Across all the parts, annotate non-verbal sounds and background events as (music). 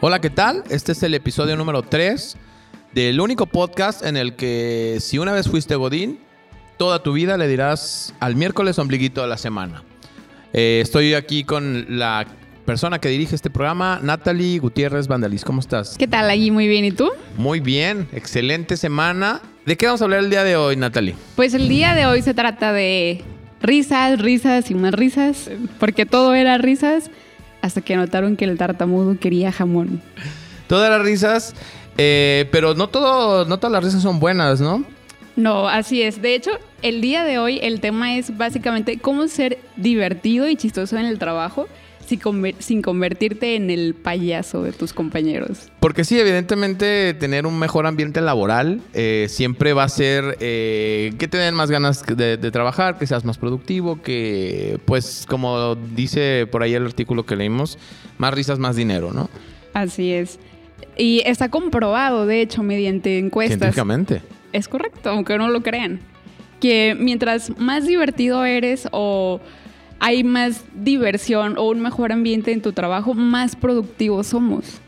Hola, ¿qué tal? Este es el episodio número 3 del único podcast en el que si una vez fuiste Godín, toda tu vida le dirás al miércoles ombliguito de la semana. Eh, estoy aquí con la persona que dirige este programa, Natalie Gutiérrez Vandalis. ¿Cómo estás? ¿Qué tal, allí? Muy bien. ¿Y tú? Muy bien, excelente semana. ¿De qué vamos a hablar el día de hoy, Natalie? Pues el día de hoy se trata de risas, risas y más risas, porque todo era risas hasta que notaron que el tartamudo quería jamón. Todas las risas, eh, pero no, todo, no todas las risas son buenas, ¿no? No, así es. De hecho, el día de hoy el tema es básicamente cómo ser divertido y chistoso en el trabajo sin convertirte en el payaso de tus compañeros. Porque sí, evidentemente tener un mejor ambiente laboral eh, siempre va a ser eh, que te den más ganas de, trabajar, que seas más productivo, que pues como dice por ahí el artículo que leímos, más risas, más dinero, ¿no? Así es. Y está comprobado, de hecho, mediante encuestas. Científicamente. Es correcto, aunque no lo crean. Que mientras más divertido eres o hay más diversión o un mejor ambiente en tu trabajo, más productivos somos.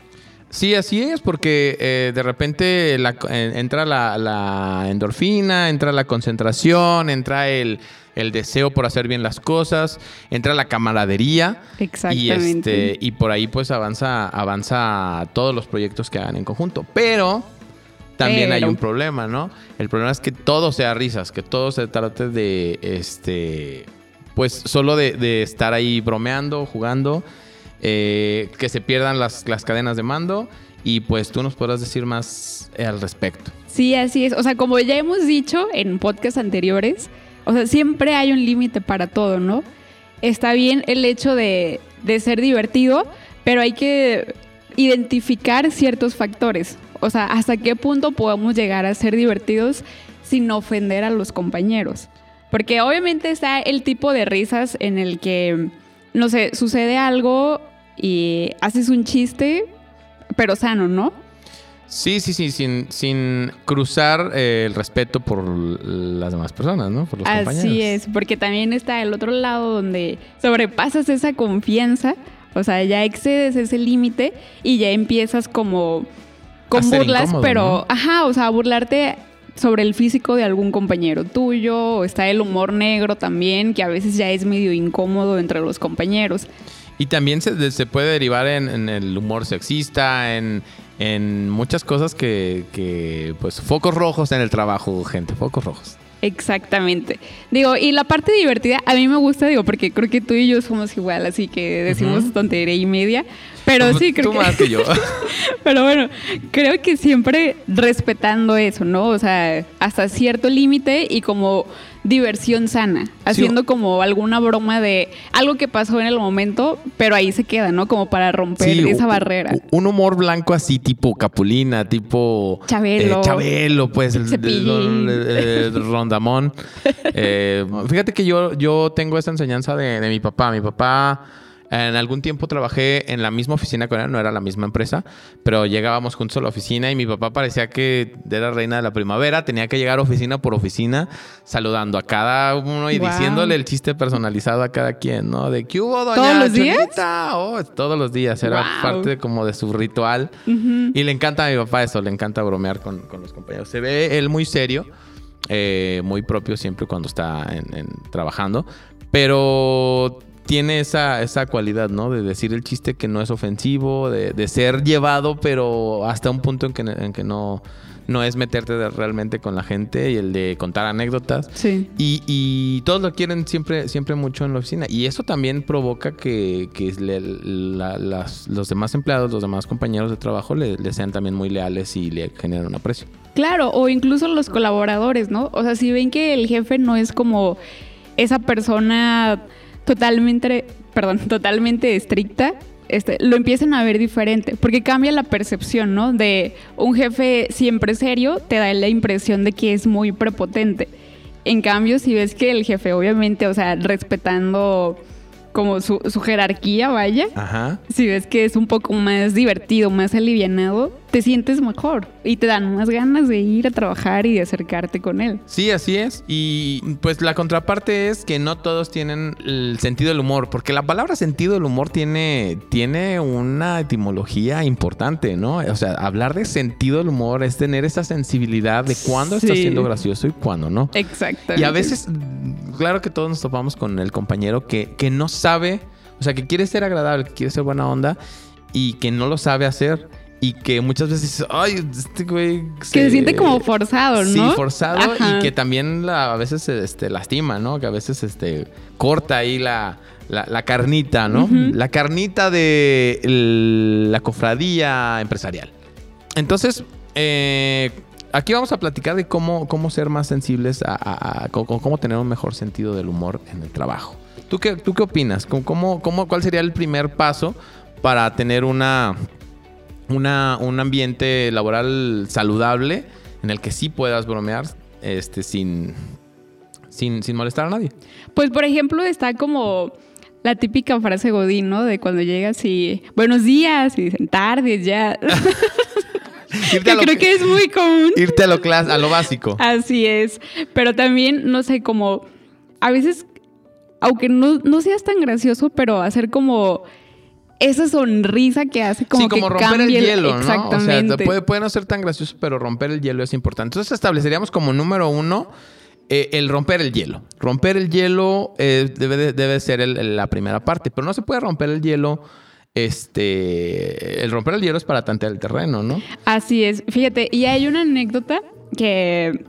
Sí, así es, porque eh, de repente eh, entra la, endorfina, entra la concentración, entra el, deseo por hacer bien las cosas, entra la camaradería. Exactamente. Y, este, y por ahí pues avanza, avanza todos los proyectos que hagan en conjunto. Pero también hay un problema, ¿no? El problema es que todo sea risas, que todo se trate de este pues solo de, estar ahí bromeando, jugando, eh, que se pierdan las, cadenas de mando y pues tú nos podrás decir más eh, al respecto. Sí, así es. O sea, como ya hemos dicho en podcasts anteriores, o sea, siempre hay un límite para todo, ¿no? Está bien el hecho de, de ser divertido, pero hay que identificar ciertos factores. O sea, hasta qué punto podemos llegar a ser divertidos sin ofender a los compañeros. Porque obviamente está el tipo de risas en el que, no sé, sucede algo y haces un chiste, pero sano, ¿no? Sí, sí, sí, sin, sin cruzar eh, el respeto por las demás personas, ¿no? Por los Así es, porque también está el otro lado donde sobrepasas esa confianza, o sea, ya excedes ese límite y ya empiezas como con burlas, pero, ajá, o sea, burlarte sobre el físico de algún compañero tuyo, está el humor negro también, que a veces ya es medio incómodo entre los compañeros. Y también se, puede derivar en, el humor sexista, en, muchas cosas que, que, pues, focos rojos en el trabajo, gente, focos rojos. Exactamente. Digo, y la parte divertida, a mí me gusta, digo, porque creo que tú y yo somos igual, así que decimos tontería y media. Pero sí, creo tú más que yo. (laughs) pero bueno, creo que siempre respetando eso, ¿no? O sea, hasta cierto límite y como diversión sana, haciendo como alguna broma de algo que pasó en el momento, pero ahí se queda, ¿no? Como para romper esa barrera. Un humor blanco así, tipo Capulina, tipo Chabelo, eh, Chabelo pues el, el, (laughs) Rondamón. Eh, fíjate que yo, yo tengo esta enseñanza de, de mi papá. Mi papá en algún tiempo trabajé en la misma oficina con él, no era la misma empresa, pero llegábamos juntos a la oficina y mi papá parecía que era reina de la primavera, tenía que llegar oficina por oficina saludando a cada uno y diciéndole el chiste personalizado a cada quien, ¿no? De que hubo doña ¿Todos los días? Oh, todos los días, era parte como de su ritual. Y le encanta a mi papá eso, le encanta bromear con, los compañeros. Se ve él muy serio. Eh, muy propio siempre cuando está trabajando. Pero tiene esa, esa cualidad, ¿no? De decir el chiste que no es ofensivo, de, ser llevado, pero hasta un punto en que, en que no, no es meterte realmente con la gente y el de contar anécdotas. Sí. Y, todos lo quieren siempre, siempre mucho en la oficina. Y eso también provoca que, los demás empleados, los demás compañeros de trabajo le, le, sean también muy leales y le generan un aprecio. Claro, o incluso los colaboradores, ¿no? O sea, si ven que el jefe no es como esa persona totalmente, perdón, totalmente estricta, este, lo empiezan a ver diferente, porque cambia la percepción, ¿no? De un jefe siempre serio, te da la impresión de que es muy prepotente. En cambio, si ves que el jefe, obviamente, o sea, respetando como su, su jerarquía, vaya. Ajá. Si ves que es un poco más divertido, más alivianado, te sientes mejor y te dan más ganas de ir a trabajar y de acercarte con él. Sí, así es. Y pues la contraparte es que no todos tienen el sentido del humor, porque la palabra sentido del humor tiene, tiene una etimología importante, ¿no? O sea, hablar de sentido del humor es tener esa sensibilidad de cuándo está Sí. siendo gracioso y cuándo no. Exacto. Y a veces, claro que todos nos topamos con el compañero que, que no sabe, o sea, que quiere ser agradable, que quiere ser buena onda y que no lo sabe hacer. Y que muchas veces dices, ay, este güey. Que se siente como forzado, ¿no? Sí, forzado Ajá. y que también la- a veces este, lastima, ¿no? Que a veces este, corta ahí la, la- la carnita, ¿no? La carnita de el- la cofradía empresarial. Entonces, eh, aquí vamos a platicar de cómo, cómo ser más sensibles a, a- a- cómo, cómo tener un mejor sentido del humor en el trabajo. ¿Tú qué, tú qué opinas? ¿Cómo, cómo, cómo- cuál sería el primer paso para tener una, una, un ambiente laboral saludable en el que sí puedas bromear este, sin, sin, sin molestar a nadie? Pues, por ejemplo, está como la típica frase Godín, ¿no? De cuando llegas y buenos días y dicen tardes ya. (laughs) Irte que a lo, creo que es muy común. irte a lo, a lo básico. Así es. Pero también, no sé, como a veces, aunque no, no seas tan gracioso, pero hacer como esa sonrisa que hace como, sí, como que romper el cambie hielo, ¿no? O sea, puede, puede no ser tan gracioso, pero romper el hielo es importante. Entonces estableceríamos como número uno eh, el romper el hielo. Romper el hielo eh, debe, de- debe ser el- el- la primera parte, pero no se puede romper el hielo. Este, el romper el hielo es para tantear el terreno, ¿no? Así es. Fíjate, y hay una anécdota que,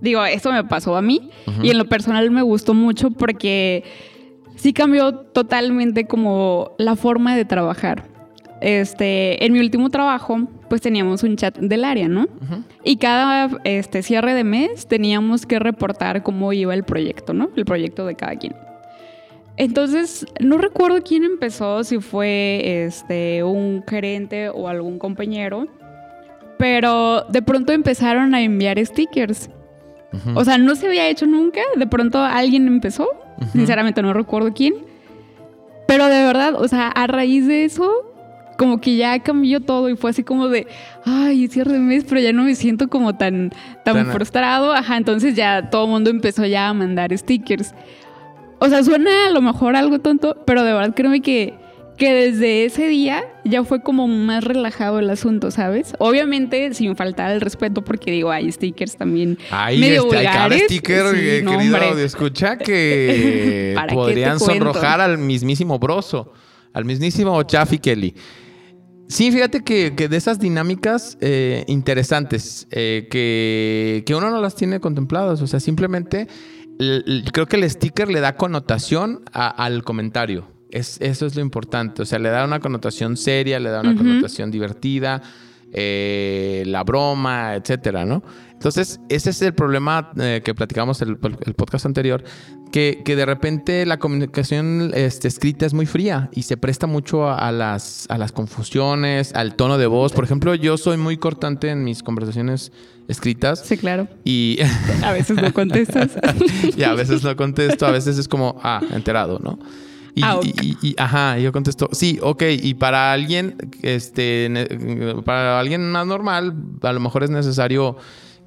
digo, esto me pasó a mí y en lo personal me gustó mucho porque sí cambió totalmente como la forma de trabajar. Este, en mi último trabajo, pues teníamos un chat del área, ¿no? Y cada este, cierre de mes teníamos que reportar cómo iba el proyecto, ¿no? El proyecto de cada quien. Entonces, no recuerdo quién empezó, si fue este, un gerente o algún compañero, pero de pronto empezaron a enviar stickers. O sea, no se había hecho nunca, de pronto alguien empezó, sinceramente no recuerdo quién, pero de verdad, o sea, a raíz de eso, como que ya cambió todo y fue así como de, ay, es cierre de mes, pero ya no me siento como tan, tan, Tan- frustrado, ajá, entonces ya todo el mundo empezó ya a mandar stickers. O sea, suena a lo mejor algo tonto, pero de verdad créeme que, que desde ese día ya fue como más relajado el asunto, ¿sabes? Obviamente sin faltar el respeto, porque digo, hay stickers también Ahí medio este, hay cada vulgares. sticker, Sí, eh, querido audio escucha, (laughs) que ¿Para qué te podrían sonrojar al mismísimo Broso, al mismísimo Chaffy Kelly. Sí, fíjate que, que de esas dinámicas eh, interesantes, eh, que, que uno no las tiene contempladas, o sea, simplemente creo que el sticker le da connotación a- al comentario. Es, eso es lo importante, o sea, le da una connotación seria, le da una connotación divertida, eh, la broma, etcétera, ¿no? Entonces, ese es el problema eh, que platicamos el, el podcast anterior, que, que de repente la comunicación este, escrita es muy fría y se presta mucho a, a las, a las confusiones, al tono de voz. Por ejemplo, yo soy muy cortante en mis conversaciones escritas Sí, claro. y, A veces no contestas. (laughs) y a veces no contesto, a veces es como, ah, enterado, ¿no? Y, Ah, y- y- ajá, yo contesto, sí, ok, y para alguien, este, para alguien más normal, a lo mejor es necesario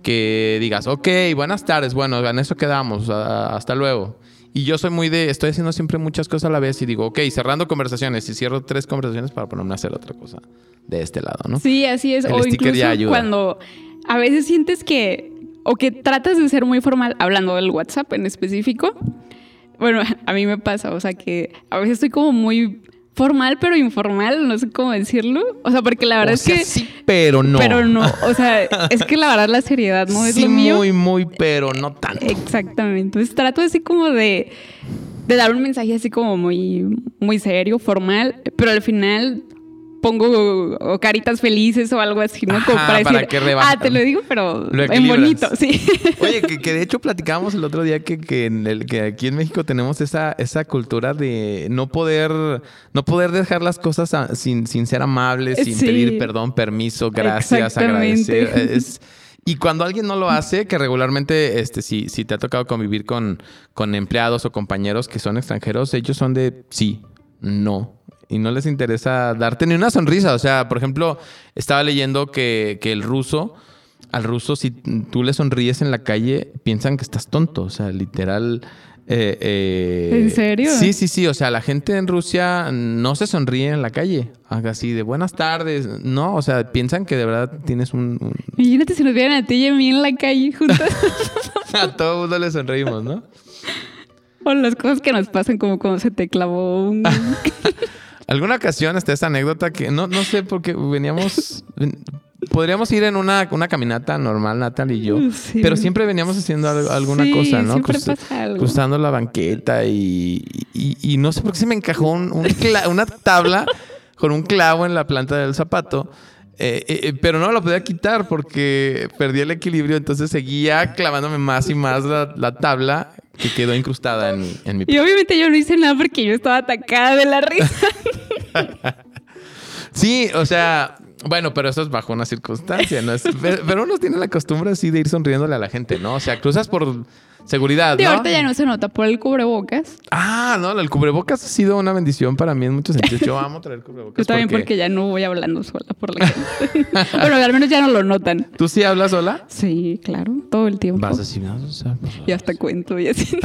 que digas, ok, buenas tardes, bueno, en eso quedamos, hasta luego. Y yo soy muy de, estoy haciendo siempre muchas cosas a la vez y digo, ok, cerrando conversaciones y cierro tres conversaciones para ponerme a hacer otra cosa de este lado, ¿no? Sí, así es. El o incluso ya ayuda. cuando a veces sientes que, o que tratas de ser muy formal, hablando del WhatsApp en específico. Bueno, (laughs) a mí me pasa, o sea que a veces estoy como muy formal, pero informal, no sé cómo decirlo. O sea, porque la verdad O es que... sí, pero no. Pero no, (laughs) o sea, es que la verdad la seriedad no es sí, lo mío. muy, muy, pero no tanto. Exactamente. Entonces trato así como de, de dar un mensaje así como muy, muy serio, formal, pero al final pongo caritas felices o algo así, ¿no? Como Ajá, para decir, para que rebaja. ah, te lo digo, pero Lo en bonito, sí. (laughs) Oye, que, que de hecho platicábamos el otro día que, que, en el, que aquí en México tenemos esa, esa cultura de no poder, no poder dejar las cosas a- sin, sin ser amables, sin Sí. pedir perdón, permiso, gracias, agradecer. (laughs) Es, Y cuando alguien no lo hace, que regularmente, este, si, si te ha tocado convivir con, con empleados o compañeros que son extranjeros, ellos son de sí, no. Y no les interesa darte ni una sonrisa. O sea, por ejemplo, estaba leyendo que, que el ruso, al ruso, si tú le sonríes en la calle, piensan que estás tonto. O sea, literal. eh, eh, ¿En serio? Sí, sí, sí. O sea, la gente en Rusia no se sonríe en la calle. Así de buenas tardes. No, o sea, piensan que de verdad tienes un. un- Imagínate si nos vieran a ti y a mí en la calle juntas. (laughs) A todo mundo le sonreímos, ¿no? o las cosas que nos pasan como cuando se te clavó un... (laughs) Alguna ocasión está esa anécdota que no, no sé por qué veníamos. ven- Podríamos ir en una, una caminata normal, Natal y yo. Sí. Pero siempre veníamos haciendo algo- alguna Sí, cosa, ¿no? siempre Cruz- pasa algo. Cruzando la banqueta y, y- y no sé por qué se me encajó un- una tabla con un clavo en la planta del zapato. Eh, eh, eh, pero no lo podía quitar porque perdí el equilibrio. Entonces seguía clavándome más y más la, la tabla que quedó incrustada en, en mi Y obviamente yo no hice nada porque yo estaba atacada de la risa. (laughs) Sí, o sea, bueno, pero eso es bajo una circunstancia, ¿no? Es- pero, pero uno tiene la costumbre así de ir sonriéndole a la gente, ¿no? O sea, cruzas por seguridad, De ¿no? ahorita ya no se nota por el cubrebocas. Ah, no, el cubrebocas ha sido una bendición para mí en muchos sentidos. Yo amo traer cubrebocas. Yo también porque... ya no voy hablando sola por la gente. (laughs) bueno, al menos ya no lo notan. ¿Tú sí hablas sola? Sí, claro, todo el tiempo. Vas así, ¿no? Y hasta cuento y así.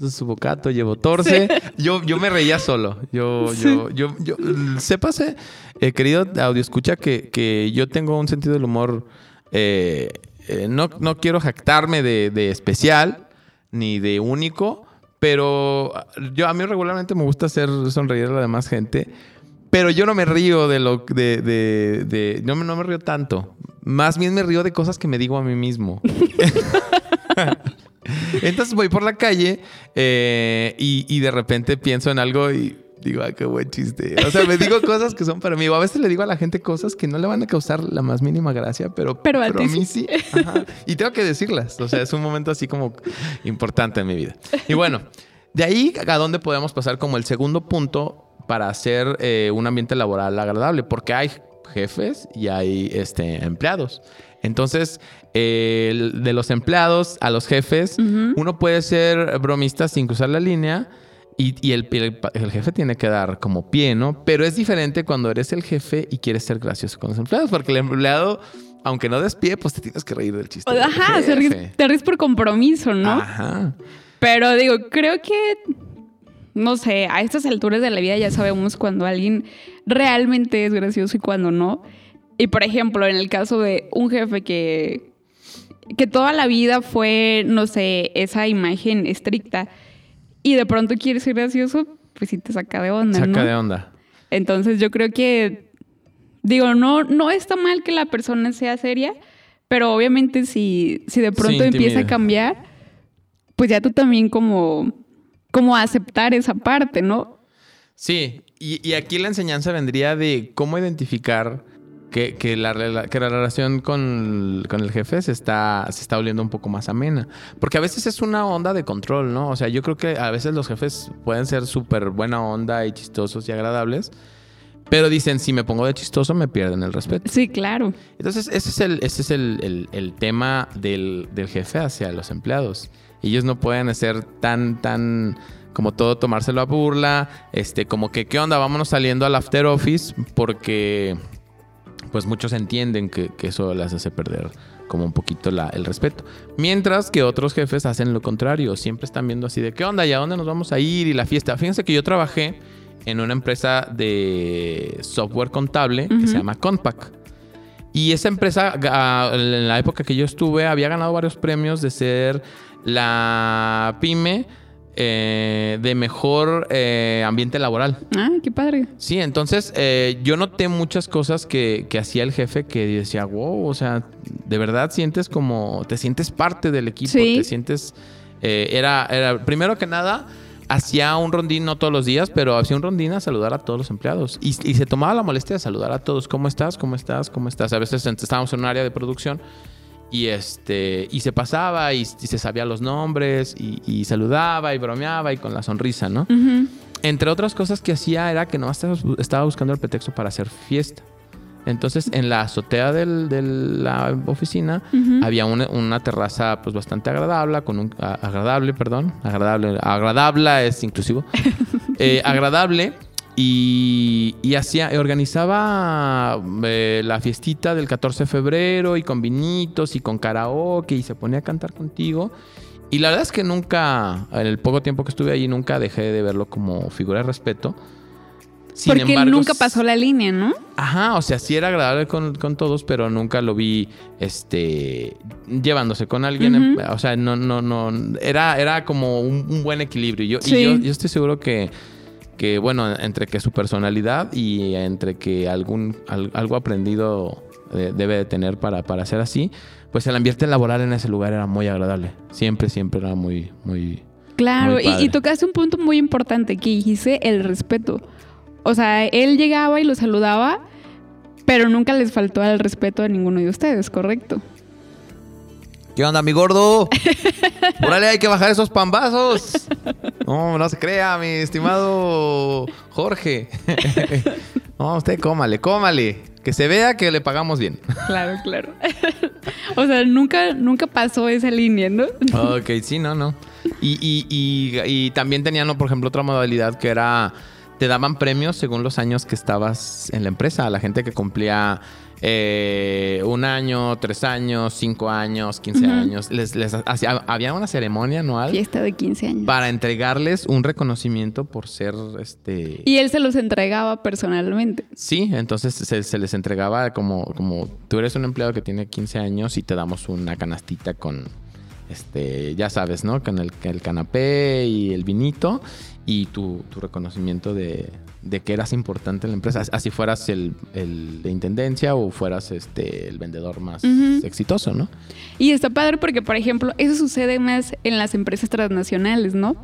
(laughs) su bocato, llevo torce. Yo, yo me reía solo. Yo, yo, yo, yo, sépase, eh, querido audio escucha, que, que yo tengo un sentido del humor. eh, eh, no, no quiero jactarme de, de especial ni de único, pero yo a mí regularmente me gusta hacer sonreír a la demás gente. Pero yo no me río de lo de, de, de- no, me, no me río tanto. Más bien me río de cosas que me digo a mí mismo. (laughs) Entonces voy por la calle eh, y, y de repente pienso en algo y digo, ay, qué buen chiste. O sea, me digo cosas que son para mí. O a veces le digo a la gente cosas que no le van a causar la más mínima gracia, pero, Pero a mí sí. Ajá. Y tengo que decirlas. O sea, es un momento así como importante en mi vida. Y bueno, de ahí a dónde podemos pasar como el segundo punto para hacer eh, un ambiente laboral agradable, porque hay jefes y hay este, empleados. Entonces, eh, de los empleados a los jefes, uno puede ser bromista sin cruzar la línea y, y el, el- el jefe tiene que dar como pie, ¿no? Pero es diferente cuando eres el jefe y quieres ser gracioso con los empleados, porque el empleado, aunque no des pie, pues te tienes que reír del chiste. Ajá, te ríes por compromiso, ¿no? Ajá. Pero digo, creo que, no sé, a estas alturas de la vida ya sabemos cuando alguien realmente es gracioso y cuando no. Y por ejemplo, en el caso de un jefe que, que toda la vida fue, no sé, esa imagen estricta y de pronto quiere ser gracioso, pues sí te saca de onda, Saca ¿no? de onda. Entonces yo creo que, digo, no, no está mal que la persona sea seria, pero obviamente si, si de pronto empieza a cambiar, pues ya tú también como, como aceptar esa parte, ¿no? Sí, y, y aquí la enseñanza vendría de cómo identificar que, que la, que la relación con, con el jefe se está, se está volviendo un poco más amena. Porque a veces es una onda de control, ¿no? O sea, yo creo que a veces los jefes pueden ser súper buena onda y chistosos y agradables, pero dicen, si me pongo de chistoso me pierden el respeto. Sí, claro. Entonces, ese es el, ese es el, el- el tema del, del jefe hacia los empleados. Ellos no pueden ser tan, tan, como todo, tomárselo a burla, este, como que, ¿qué onda? Vámonos saliendo al after office porque, pues, muchos entienden que, que eso les hace perder como un poquito la- el respeto. Mientras que otros jefes hacen lo contrario, siempre están viendo así de, ¿qué onda? ¿Y a dónde nos vamos a ir? Y la fiesta. Fíjense que yo trabajé en una empresa de software contable que se llama Compact. Y esa empresa, en la época que yo estuve, había ganado varios premios de ser la pyme eh, de mejor eh, ambiente laboral. Ah, qué padre. Sí, entonces eh, yo noté muchas cosas que, que hacía el jefe que decía, wow, o sea, de verdad sientes como, te sientes parte del equipo, Sí. te sientes, eh, era, era, primero que nada, hacía un rondín, no todos los días, pero hacía un rondín a saludar a todos los empleados. Y, y se tomaba la molestia de saludar a todos, ¿cómo estás? ¿Cómo estás? ¿Cómo estás? A veces estábamos en un área de producción y este y se pasaba y, y se sabía los nombres y, y saludaba y bromeaba y con la sonrisa, ¿no? Entre otras cosas que hacía era que no estaba, buscando el pretexto para hacer fiesta. Entonces, en la azotea del- de la oficina había una, una terraza pues bastante agradable, con un a- agradable, perdón, agradable, agradable es inclusivo, (laughs) Eh, agradable y, y hacía, organizaba eh, la fiestita del 14 de febrero y con vinitos y con karaoke y se ponía a cantar contigo. Y la verdad es que nunca, en el poco tiempo que estuve allí, nunca dejé de verlo como figura de respeto. Sin Porque embargo, nunca pasó la línea, ¿no? Ajá, o sea, sí era agradable con, con todos, pero nunca lo vi este llevándose con alguien. O sea, no, no, no. Era, era como un, un buen equilibrio. Yo, Sí. Y yo, yo estoy seguro que, que, bueno, entre que su personalidad y entre que algún al- algo aprendido eh, debe de tener para, para ser así, pues el ambiente laboral en ese lugar era muy agradable. Siempre, siempre era muy, muy. Claro, Muy y, y tocaste un punto muy importante que dijiste el respeto. O sea, él llegaba y lo saludaba, pero nunca les faltó el respeto a ninguno de ustedes, ¿correcto? ¿Qué onda, mi gordo? Órale, hay que bajar esos pambazos. No, no se crea, mi estimado Jorge. (laughs) No, usted cómale, cómale. Que se vea que le pagamos bien. Claro, claro. (laughs) o sea, nunca, nunca pasó esa línea, ¿no? Ok, sí, no, no. Y, y- y- y también tenían, por ejemplo, otra modalidad que era, te daban premios según los años que estabas en la empresa. La gente que cumplía eh, un año, tres años, cinco años, quince años, les, les hacía, había una ceremonia anual Fiesta de 15 años. para entregarles un reconocimiento por ser, este... Y él se los entregaba personalmente. Sí, entonces se, se les entregaba como, como tú eres un empleado que tiene 15 años y te damos una canastita con, este, ya sabes, ¿no? Con el, el canapé y el vinito y tu, tu reconocimiento de, de que eras importante en la empresa. Así fueras el, el de intendencia o fueras este, el vendedor más exitoso, ¿no? Y está padre porque, por ejemplo, eso sucede más en las empresas transnacionales, ¿no?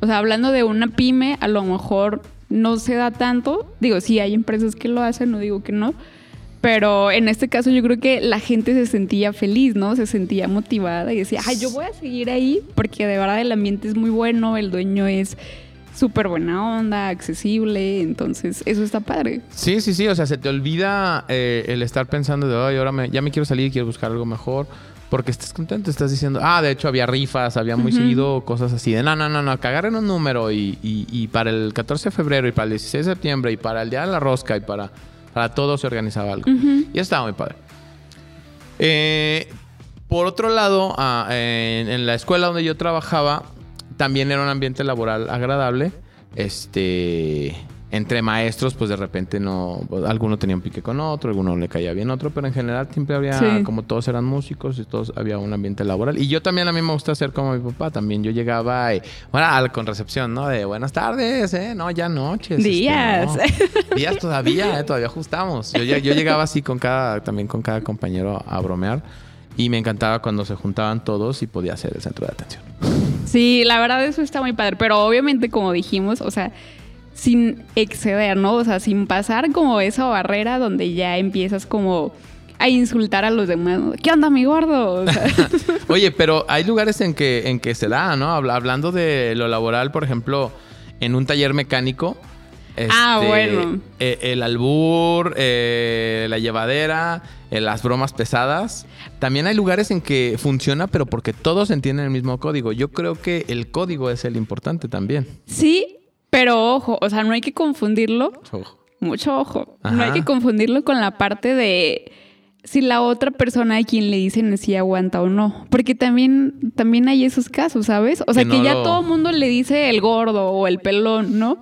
O sea, hablando de una pyme, a lo mejor no se da tanto. Digo, sí hay empresas que lo hacen, no digo que no. Pero en este caso yo creo que la gente se sentía feliz, ¿no? Se sentía motivada y decía, ay, yo voy a seguir ahí porque de verdad el ambiente es muy bueno, el dueño es súper buena onda, accesible, entonces eso está padre. Sí, sí, sí. O sea, se te olvida eh, el estar pensando de, ay, ahora me- ya me quiero salir, quiero buscar algo mejor. Porque estás contento, estás diciendo, ah, de hecho había rifas, había muy Ujú. seguido cosas así de, no, no, no, no, que agarren un número y, y- y para el 14 de febrero y para el 16 de septiembre y para el Día de la Rosca y para, para todo se organizaba algo. Ujú. Y estaba muy padre. Eh, por otro lado, ah, en, en la escuela donde yo trabajaba, también era un ambiente laboral agradable. Este, entre maestros, pues de repente no, alguno tenía un pique con otro, alguno le caía bien otro, pero en general siempre había, Sí. como todos eran músicos y todos había un ambiente laboral. Y yo también a mí me gusta ser como mi papá, también yo llegaba y, bueno, al- con recepción, ¿no? De buenas tardes, ¿eh? No, ya noches. este, Días. no. Días todavía, ¿eh? todavía ajustamos. Yo, yo llegaba así con cada, también con cada compañero a bromear. Y me encantaba cuando se juntaban todos y podía ser el centro de atención. Sí, la verdad eso está muy padre, pero obviamente como dijimos, o sea, sin exceder, ¿no? O sea, sin pasar como esa barrera donde ya empiezas como a insultar a los demás. ¿Qué onda, mi gordo? O sea, (laughs) Oye, pero hay lugares en que, en que se da, ¿no? Habla- hablando de lo laboral, por ejemplo, en un taller mecánico. Ah, este, bueno. eh, el albur, eh, la llevadera, eh, las bromas pesadas. También hay lugares en que funciona, pero porque todos entienden el mismo código. Yo creo que el código es el importante también. sí, pero ojo, o sea, no hay que confundirlo, Ojo. mucho ojo, no hay que confundirlo con la parte de si la otra persona a quien le dicen si aguanta o no, porque también, también hay esos casos, ¿sabes? O sea, Que ya lo- todo el mundo le dice el gordo o el pelón, ¿no?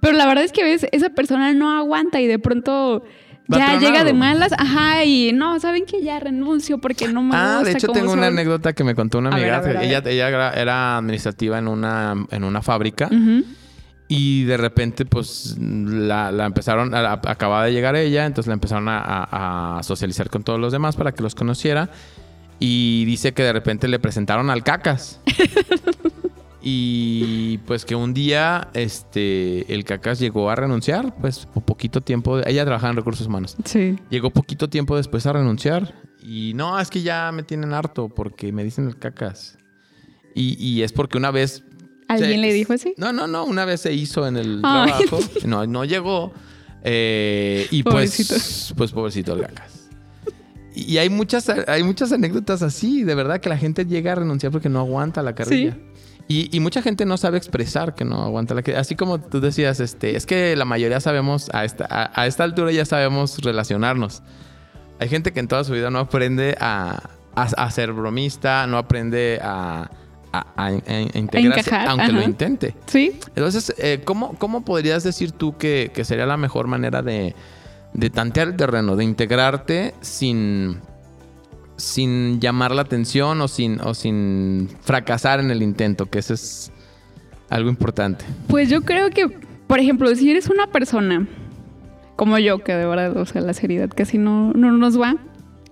Pero la verdad es que ves, esa persona no aguanta y de pronto a ya llega de malas, ajá, y no, ¿saben que Ya renuncio porque no me Ah, gusta de hecho tengo una anécdota que me contó una amiga. a ver, a ella ver. ella era, era administrativa en una, en una fábrica. Y de repente, pues, la, la empezaron, a- acababa de llegar ella, entonces la empezaron a, a- a socializar con todos los demás para que los conociera. Y dice que de repente le presentaron al cacas. (laughs) y pues que un día, este, el cacas llegó a renunciar, pues, por poquito tiempo. Ella trabajaba en recursos humanos. Sí. Llegó poquito tiempo después a renunciar. Y no, es que ya me tienen harto porque me dicen el cacas. Y, y es porque una vez ¿Alguien Sí. le dijo así? no, no, no. Una vez se hizo en el Ay. trabajo. No, (laughs) no llegó. Eh, y pues, pues pobrecito el Gacas. Y hay muchas, hay muchas anécdotas así, de verdad, que la gente llega a renunciar porque no aguanta la carrilla. Y, y, mucha gente no sabe expresar que no aguanta la carrilla. Así como tú decías, este, es que la mayoría sabemos, a esta, a, esta altura ya sabemos relacionarnos. Hay gente que en toda su vida no aprende a, a, ser bromista, no aprende a, a, integrarse, aunque lo intente. Sí. Entonces, eh, ¿cómo, ¿cómo, podrías decir tú que, que sería la mejor manera de, de, tantear el terreno, de integrarte sin, sin llamar la atención o sin, o sin fracasar en el intento? Que eso es algo importante. Pues yo creo que, por ejemplo, si eres una persona como yo, que de verdad, o sea, la seriedad casi no, no nos va.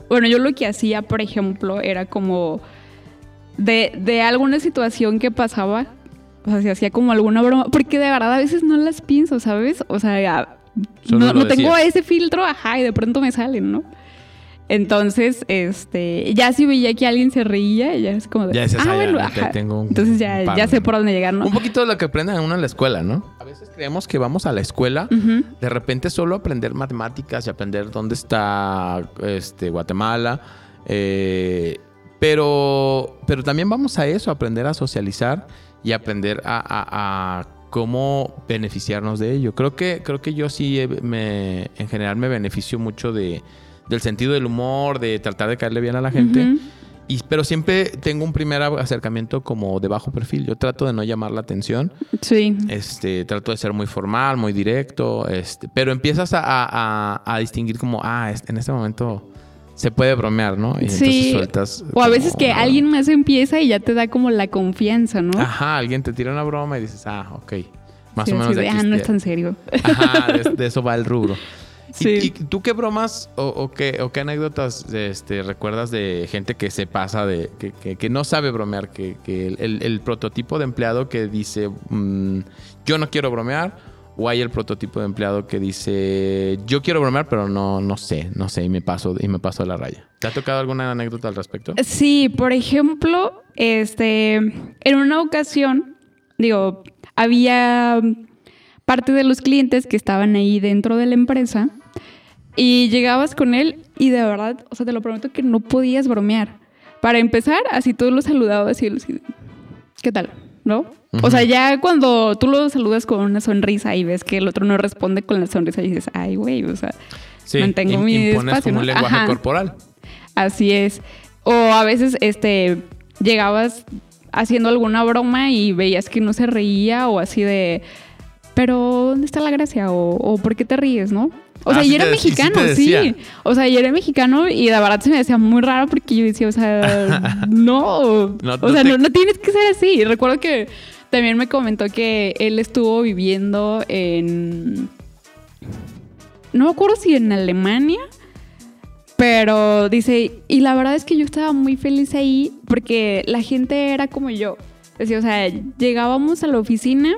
Bueno, yo lo que hacía, por ejemplo, era como de, alguna situación que pasaba, o sea, si hacía como alguna broma, porque de verdad a veces no las pienso, ¿sabes? O sea, no, no tengo ese filtro, ajá, y de pronto me salen, ¿no? Entonces, este, ya si veía que alguien se reía, ya es como de, ya ah, bueno, ajá. Entonces ya, ya sé por dónde llegar, ¿no? Un poquito de lo que aprenden uno en la escuela, ¿no? A veces creemos que vamos a la escuela, de repente solo aprender matemáticas y aprender dónde está este, Guatemala, eh, pero, pero también vamos a eso, aprender a socializar y aprender a, cómo beneficiarnos de ello. Creo que, creo que yo sí me, en general me beneficio mucho de, del sentido del humor, de tratar de caerle bien a la gente. Y, pero siempre tengo un primer acercamiento como de bajo perfil. Yo trato de no llamar la atención. Sí. Este, trato de ser muy formal, muy directo. Este, pero empiezas a, a distinguir como, ah, en este momento se puede bromear, ¿no? Y sí. sueltas. O a veces que alguien más empieza y ya te da como la confianza, ¿no? Ajá, alguien te tira una broma y dices, ah, ok. Más o menos. de, ah, no es tan serio. Ajá, de, (laughs) eso va el rubro. Sí. ¿Y, tú qué bromas o, qué, o qué anécdotas este, recuerdas de gente que se pasa, de que, que, no sabe bromear? Que, el, prototipo de empleado que dice, mm, yo no quiero bromear o hay el prototipo de empleado que dice, yo quiero bromear, pero no, no sé, no sé, y me paso, y me paso a la raya. ¿Te ha tocado alguna anécdota al respecto? Sí, por ejemplo, este, en una ocasión, digo, había parte de los clientes que estaban ahí dentro de la empresa y llegabas con él y de verdad, o sea, te lo prometo que no podías bromear. Para empezar, así tú lo saludabas y él así, ¿qué tal? ¿No? O sea, ya cuando tú lo saludas con una sonrisa y ves que el otro no responde con la sonrisa y dices, ay, güey, o sea, mantengo mi espacio. como un lenguaje corporal. Así es. O a veces, este, llegabas haciendo alguna broma y veías que no se reía o así de, pero ¿dónde está la gracia? O, o ¿por qué te ríes, no? O sea, ah, yo era mexicano, sí, O sea, yo era mexicano y la verdad se me decía muy raro porque yo decía, o sea, (laughs) no. o sea, no, no, tienes que ser así. Recuerdo que también me comentó que él estuvo viviendo en. No me acuerdo si en Alemania. Pero dice, y la verdad es que yo estaba muy feliz ahí porque la gente era como yo. Decía, o sea, llegábamos a la oficina,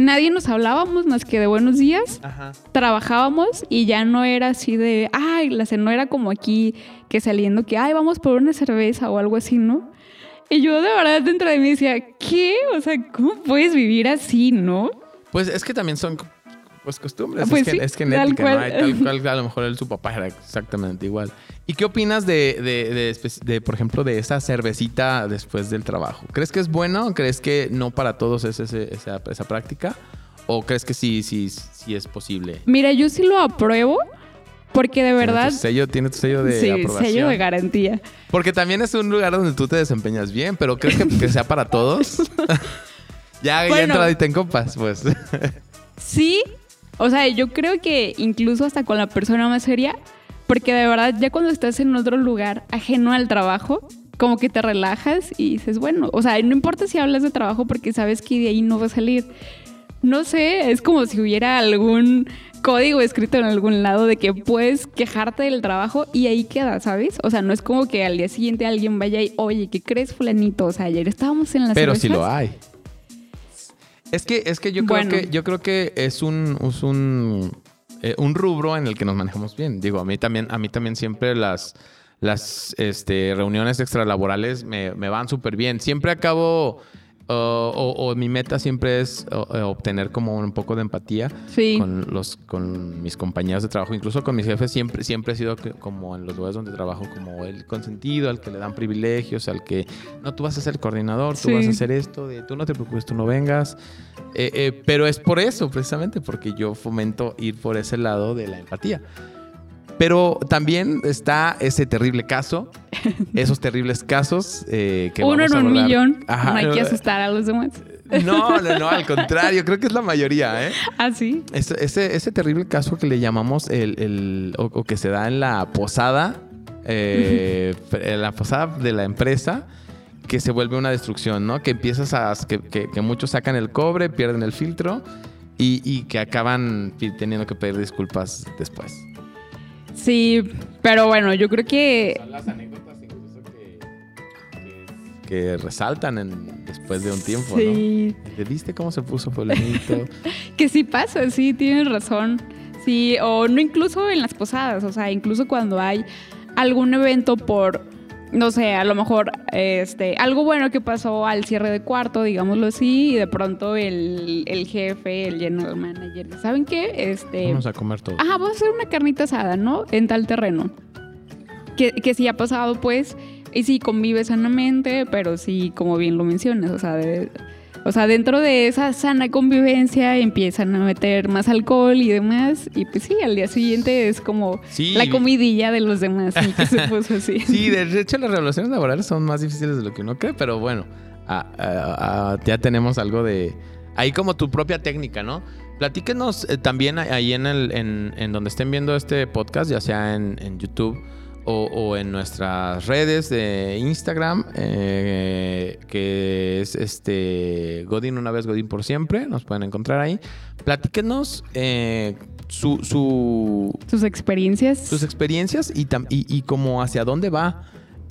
nadie nos hablábamos más que de buenos días, trabajábamos y ya no era así de, ay, la no era como aquí que saliendo que, ay, vamos por una cerveza o algo así, ¿no? Y yo de verdad dentro de mí decía, ¿qué? O sea, ¿cómo puedes vivir así, no? Pues es que también son pues costumbres, es, pues que, es genética, ¿no? tal cual (laughs) a lo mejor él, su papá era exactamente igual. ¿Y qué opinas de, de, de, por ejemplo, de esa cervecita después del trabajo? ¿Crees que es bueno? ¿Crees que no para todos es esa, esa práctica? ¿O crees que sí, sí, sí es posible? Mira, yo sí lo apruebo porque de verdad. Tiene tu sello, tiene tu sello de sí, sello de garantía. Porque también es un lugar donde tú te desempeñas bien, pero ¿crees que, sea para todos? (laughs) (laughs) ya, ya entra y te compas, pues. sí. O sea, yo creo que incluso hasta con la persona más seria, porque de verdad, ya cuando estás en otro lugar ajeno al trabajo, como que te relajas y dices, bueno, o sea, no importa si hablas de trabajo porque sabes que de ahí no va a salir. No sé, es como si hubiera algún código escrito en algún lado de que puedes quejarte del trabajo y ahí queda, ¿sabes? O sea, no es como que al día siguiente alguien vaya y, oye, ¿qué crees, fulanito? O sea, ayer estábamos en la Pero si lo hay. Es que, es que yo creo que yo creo que es un, es un, eh, un rubro en el que nos manejamos bien. Digo, a mí también, a mí también siempre las, las este, reuniones extralaborales me, me van súper bien. Siempre acabo o, mi meta siempre es obtener como un poco de empatía con los con mis compañeros de trabajo, incluso con mis jefes siempre siempre he sido como en los lugares donde trabajo como el consentido, al que le dan privilegios, al que no tú vas a ser coordinador, tú vas a hacer esto, de tú no te preocupes, tú no vengas, eh, eh, pero es por eso precisamente porque yo fomento ir por ese lado de la empatía. Pero también está ese terrible caso, esos terribles casos eh, que Uno en un millón. no hay que asustar a los demás. No, no, no, al contrario, creo que es la mayoría, ¿eh? Ah, sí. Ese, ese, terrible caso que le llamamos el, o, que se da en la posada, eh, en la posada de la empresa, que se vuelve una destrucción, ¿no? Que empiezas a. que, que, muchos sacan el cobre, pierden el filtro y, y que acaban teniendo que pedir disculpas después. Sí, pero bueno, yo creo que... Son las anécdotas incluso que, resaltan después de un tiempo, sí. ¿no? ¿Viste cómo se puso polemito? (laughs) que sí pasa, sí, tienes razón. Sí, o no incluso en las posadas, o sea, incluso cuando hay algún evento por no sé, a lo mejor este, algo bueno que pasó al cierre de cuarto, digámoslo así, y de pronto el, jefe, el general manager, ¿saben qué? Este, vamos a comer todo. Ajá, vamos a hacer una carnita asada, ¿no? En tal terreno. Que, que sí ha pasado, pues, y sí convive sanamente, pero sí, como bien lo mencionas, o sea, de, o sea, dentro de esa sana convivencia empiezan a meter más alcohol y demás. Y pues sí, al día siguiente es como la comidilla de los demás. que se (laughs) puso así. Sí, de hecho las relaciones laborales son más difíciles de lo que uno cree, pero bueno, ya tenemos algo de... Ahí como tu propia técnica, ¿no? Platíquenos eh, también ahí en, el, en, donde estén viendo este podcast, ya sea en, en YouTube o, en nuestras redes de Instagram, eh, que es este Godín una vez, Godín por siempre. Nos pueden encontrar ahí. Platíquenos eh, su, sus experiencias. Sus experiencias y, y, y como hacia dónde va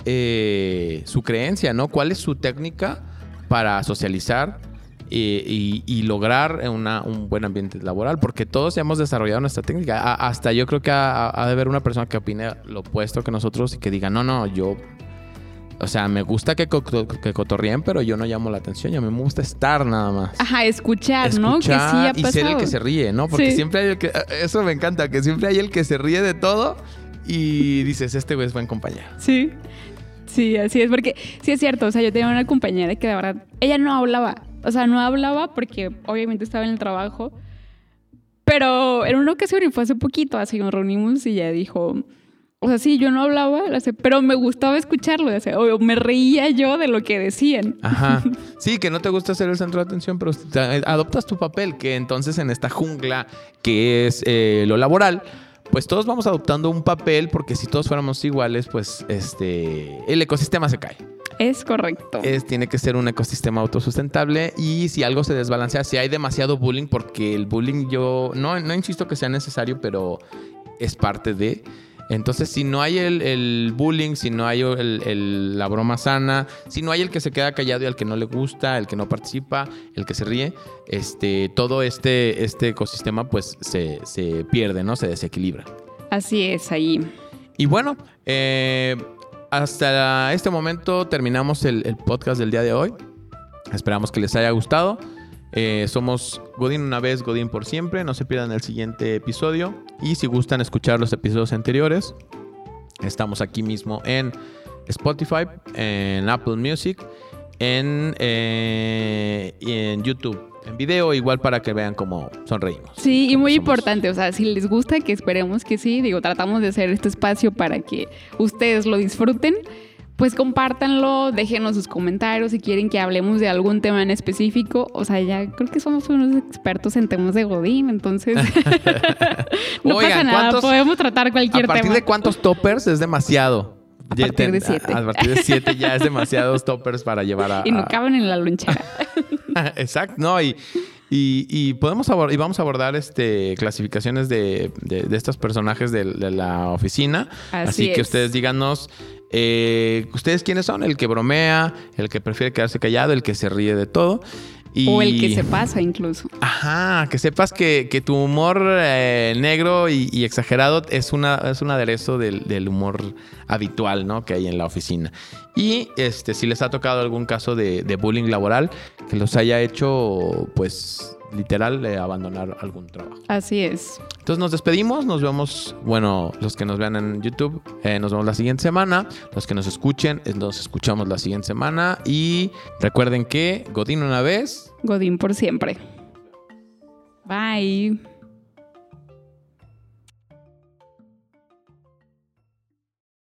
eh, su creencia, ¿no? ¿Cuál es su técnica para socializar? Y, lograr un buen ambiente laboral, porque todos hemos desarrollado nuestra técnica. hasta yo creo que ha, de haber una persona que opine lo opuesto que nosotros y que diga, no, no, yo, o sea, me gusta que, que cotorríen, pero yo no llamo la atención, a mí me gusta estar nada más. Ajá, escuchar, ¿no? Que sí ha y ser el que se ríe, ¿no? Porque siempre hay el que, eso me encanta, que siempre hay el que se ríe de todo y dices, este güey es buen compañero. Sí. Sí, así es, porque sí es cierto, o sea, yo tenía una compañera que de verdad, ella no hablaba, o sea, no hablaba porque obviamente estaba en el trabajo. Pero en una ocasión, y fue hace poquito, así nos reunimos y ella dijo, o sea, sí, yo no hablaba, pero me gustaba escucharlo, o me reía yo de lo que decían. Ajá. (laughs) Sí, que no te gusta ser el centro de atención, pero adoptas tu papel, que entonces en esta jungla que es eh, lo laboral, pues todos vamos adoptando un papel, porque si todos fuéramos iguales, pues este, el ecosistema se cae. Es correcto. Es, tiene que ser un ecosistema autosustentable y si algo se desbalancea, si hay demasiado bullying, porque el bullying yo no, no insisto que sea necesario, pero es parte de... Entonces, si no hay el, bullying, si no hay la broma sana, si no hay el que se queda callado y al que no le gusta, el que no participa, el que se ríe, este, todo este, este ecosistema pues se, se pierde, ¿no? Se desequilibra. Así es, ahí. Y bueno, eh, hasta este momento terminamos el, podcast del día de hoy. Esperamos que les haya gustado. Eh, somos Godín una vez, Godín por siempre. No se pierdan el siguiente episodio. Y si gustan escuchar los episodios anteriores, estamos aquí mismo en Spotify, en Apple Music, en, eh, en YouTube en video, igual para que vean cómo sonreímos. Sí, y muy importante, o sea, si les gusta, que esperemos que sí, digo, tratamos de hacer este espacio para que ustedes lo disfruten. Pues compártanlo, déjenos sus comentarios si quieren que hablemos de algún tema en específico. O sea, ya creo que somos unos expertos en temas de Godín, entonces (laughs) no pasa nada, podemos tratar cualquier tema. ¿A partir de cuántos toppers es demasiado? A partir de siete. A, partir de siete ya es demasiados toppers para llevar a... (laughs) Y no caben en la lonchera. (laughs) Exacto, no, y, y, podemos y vamos a abordar este clasificaciones de, de, estos personajes de, la oficina. Así, que ustedes díganos, eh, ¿ustedes quiénes son? El que bromea, el que prefiere quedarse callado, el que se ríe de todo. O el que se pasa incluso. Ajá, que sepas que, tu humor eh, negro y, exagerado es, una, es un aderezo del, humor habitual, ¿no? Que hay en la oficina. Y este, si les ha tocado algún caso de, bullying laboral, que los haya hecho, pues, literal, eh, abandonar algún trabajo. Así es. Entonces nos despedimos, nos vemos, bueno, los que nos vean en YouTube, eh, nos vemos la siguiente semana, los que nos escuchen, eh, nos escuchamos la siguiente semana y recuerden que Godín una vez. Godín por siempre. Bye.